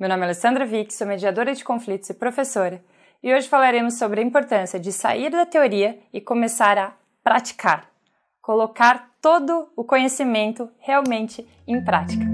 Meu nome é Alessandra Vick, sou mediadora de conflitos e professora, e hoje falaremos sobre a importância de sair da teoria e começar a praticar, colocar todo o conhecimento realmente em prática.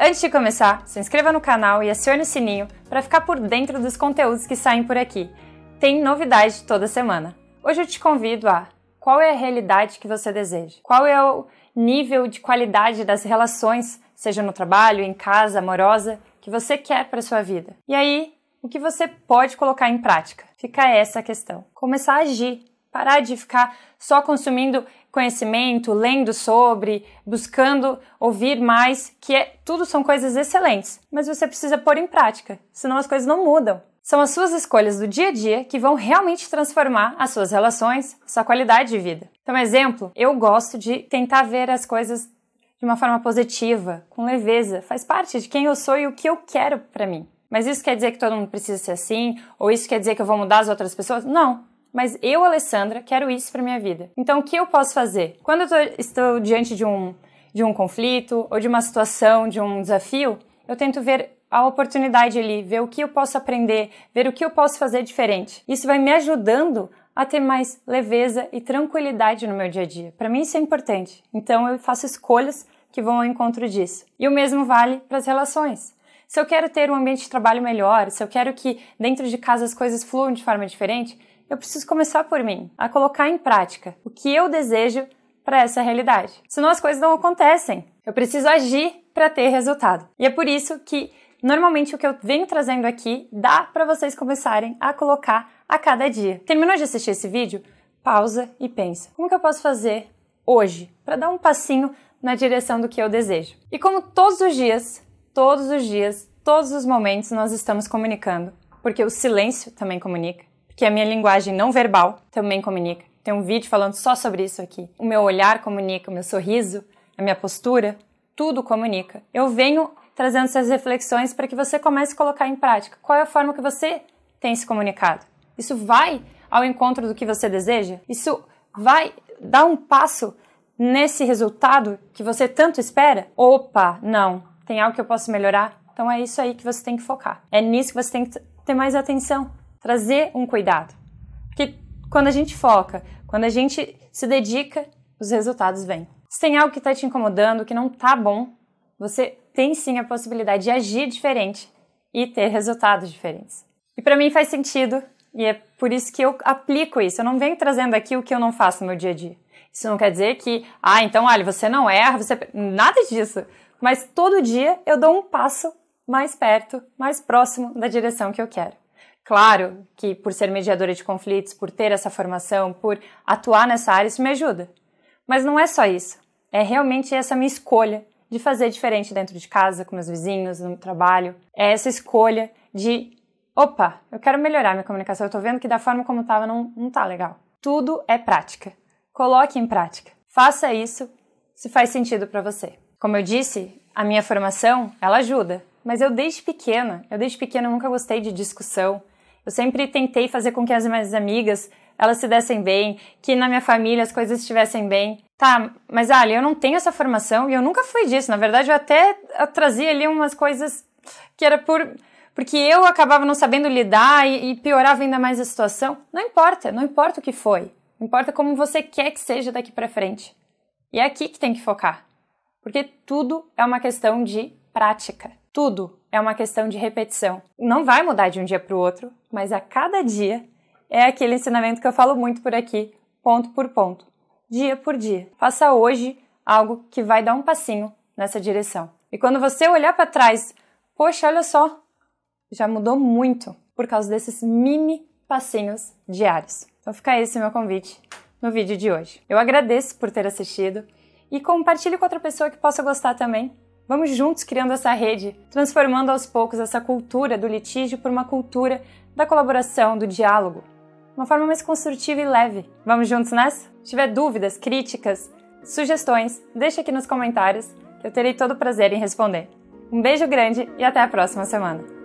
Antes de começar, se inscreva no canal e acione o sininho para ficar por dentro dos conteúdos que saem por aqui. Tem novidade toda semana. Hoje eu te convido a qual é a realidade que você deseja? Qual é o nível de qualidade das relações, seja no trabalho, em casa, amorosa, que você quer para sua vida? E aí, o que você pode colocar em prática? Fica essa a questão. Começar a agir, parar de ficar só consumindo conhecimento, lendo sobre, buscando ouvir mais, que é, tudo são coisas excelentes, mas você precisa pôr em prática, senão as coisas não mudam. São as suas escolhas do dia a dia que vão realmente transformar as suas relações, sua qualidade de vida. Então, exemplo, eu gosto de tentar ver as coisas de uma forma positiva, com leveza, faz parte de quem eu sou e o que eu quero para mim. Mas isso quer dizer que todo mundo precisa ser assim? Ou isso quer dizer que eu vou mudar as outras pessoas? Não. Mas eu, Alessandra, quero isso para minha vida. Então, o que eu posso fazer? Quando eu tô, estou diante de um, de um conflito ou de uma situação, de um desafio, eu tento ver a oportunidade ali, ver o que eu posso aprender, ver o que eu posso fazer diferente. Isso vai me ajudando a ter mais leveza e tranquilidade no meu dia a dia. Para mim isso é importante. Então eu faço escolhas que vão ao encontro disso. E o mesmo vale para as relações. Se eu quero ter um ambiente de trabalho melhor, se eu quero que dentro de casa as coisas fluam de forma diferente, eu preciso começar por mim, a colocar em prática o que eu desejo para essa realidade. Senão as coisas não acontecem. Eu preciso agir para ter resultado. E é por isso que Normalmente o que eu venho trazendo aqui dá para vocês começarem a colocar a cada dia. Terminou de assistir esse vídeo? Pausa e pensa. Como que eu posso fazer hoje para dar um passinho na direção do que eu desejo? E como todos os dias, todos os dias, todos os momentos nós estamos comunicando, porque o silêncio também comunica, porque a minha linguagem não verbal também comunica. Tem um vídeo falando só sobre isso aqui. O meu olhar comunica, o meu sorriso, a minha postura, tudo comunica. Eu venho trazendo essas reflexões para que você comece a colocar em prática. Qual é a forma que você tem se comunicado? Isso vai ao encontro do que você deseja? Isso vai dar um passo nesse resultado que você tanto espera? Opa, não, tem algo que eu posso melhorar? Então é isso aí que você tem que focar. É nisso que você tem que ter mais atenção, trazer um cuidado. Porque quando a gente foca, quando a gente se dedica, os resultados vêm. Se tem algo que está te incomodando, que não está bom, você tem sim a possibilidade de agir diferente e ter resultados diferentes. E para mim faz sentido e é por isso que eu aplico isso. Eu não venho trazendo aqui o que eu não faço no meu dia a dia. Isso não quer dizer que, ah, então, olha, você não erra, você. Nada disso. Mas todo dia eu dou um passo mais perto, mais próximo da direção que eu quero. Claro que por ser mediadora de conflitos, por ter essa formação, por atuar nessa área, isso me ajuda. Mas não é só isso. É realmente essa minha escolha de fazer diferente dentro de casa, com meus vizinhos, no trabalho. É essa escolha de, opa, eu quero melhorar minha comunicação, eu tô vendo que da forma como tava não, não tá legal. Tudo é prática. Coloque em prática. Faça isso se faz sentido para você. Como eu disse, a minha formação, ela ajuda, mas eu desde pequena, eu desde pequena nunca gostei de discussão. Eu sempre tentei fazer com que as minhas amigas elas se dessem bem, que na minha família as coisas estivessem bem. Tá, mas Ali, eu não tenho essa formação e eu nunca fui disso. Na verdade, eu até eu trazia ali umas coisas que era por porque eu acabava não sabendo lidar e, e piorava ainda mais a situação. Não importa, não importa o que foi. Importa como você quer que seja daqui para frente. E é aqui que tem que focar. Porque tudo é uma questão de prática. Tudo é uma questão de repetição. Não vai mudar de um dia para o outro, mas a cada dia é aquele ensinamento que eu falo muito por aqui, ponto por ponto dia por dia. Faça hoje algo que vai dar um passinho nessa direção. E quando você olhar para trás, poxa, olha só, já mudou muito por causa desses mini passinhos diários. Então fica esse meu convite no vídeo de hoje. Eu agradeço por ter assistido e compartilhe com outra pessoa que possa gostar também. Vamos juntos criando essa rede, transformando aos poucos essa cultura do litígio por uma cultura da colaboração, do diálogo, uma forma mais construtiva e leve. Vamos juntos nessa? Se tiver dúvidas, críticas, sugestões, deixe aqui nos comentários que eu terei todo o prazer em responder. Um beijo grande e até a próxima semana!